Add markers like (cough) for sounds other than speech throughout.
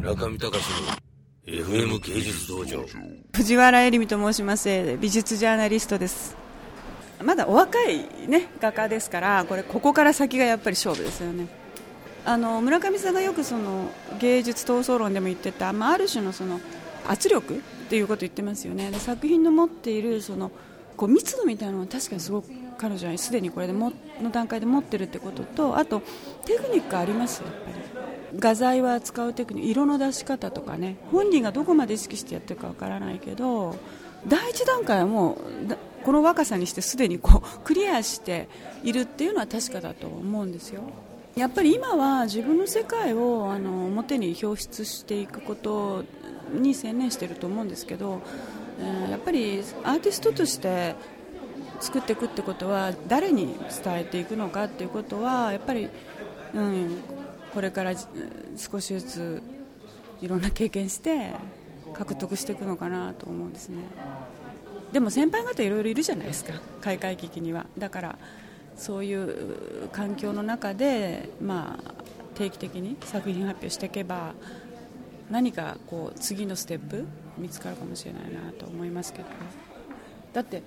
中見隆の FM 芸術道場。藤原恵里美と申します美術ジャーナリストです。まだお若い、ね、画家ですからこれここから先がやっぱり勝負ですよね。あの村上さんがよくその芸術闘争論でも言ってた、まあ、ある種のその圧力っていうことを言ってますよね。で作品の持っているそのこう密度みたいなのは確かにすごく彼女はすでにこれでもの段階で持ってるってこととあとテクニックあります？やっぱり画材は使うテクニック色の出し方とかね。本人がどこまで意識してやってるかわからないけど第一段階はもうこの若さにしてすでにこう (laughs) クリアしているっていうのは確かだと思うんですよ。やっぱり今は自分の世界をあの表に表出していくことに専念してると思うんですけど、えー、やっぱりアーティストとして作っていくってことは誰に伝えていくのかっていうことはやっぱり、うん、これから少しずついろんな経験して獲得していくのかなと思うんですね。でも先輩方いろいろいるじゃないですか開会危機には。だからそういう環境の中で、まあ、定期的に作品発表していけば何かこう次のステップ見つかるかもしれないなと思いますけど、だって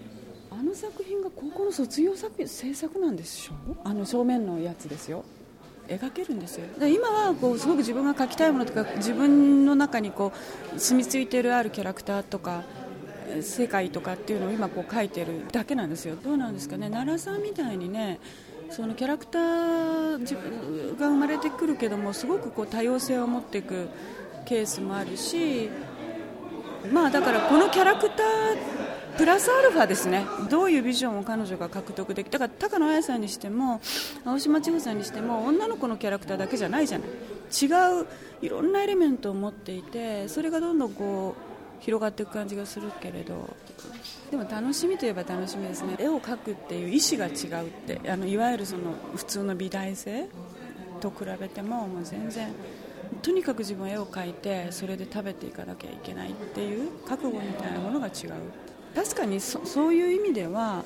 あの作品が高校の卒業作品制作なんでしょあの正面のやつですよ。描けるんですよ。今はこうすごく自分が描きたいものとか自分の中にこう住み着いているあるキャラクターとか世界とかっていうのを今こう書いてるだけなんですよ。どうなんですかね？奈良さんみたいにねそのキャラクター自分が生まれてくるけどもすごくこう多様性を持っていくケースもあるしまあだからこのキャラクタープラスアルファですね。どういうビジョンを彼女が獲得できたか高野綾さんにしても青島千穂さんにしても女の子のキャラクターだけじゃないじゃない。違ういろんなエレメントを持っていてそれがどんどんこう広がっていく感じがするけれどでも楽しみといえば楽しみですね。絵を描くっていう意思が違うってあのいわゆるその普通の美大生と比べてももう全然とにかく自分絵を描いてそれで食べていかなきゃいけないっていう覚悟みたいなものが違う。確かにそそういう意味では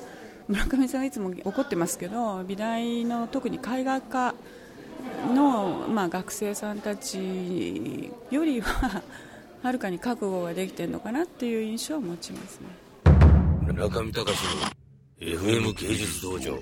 村上さんがいつも怒ってますけど美大の特に絵画科の、まあ、学生さんたちよりははるかに覚悟ができてるのかなっていう印象を持ちますね。村上隆の FM 芸術道場。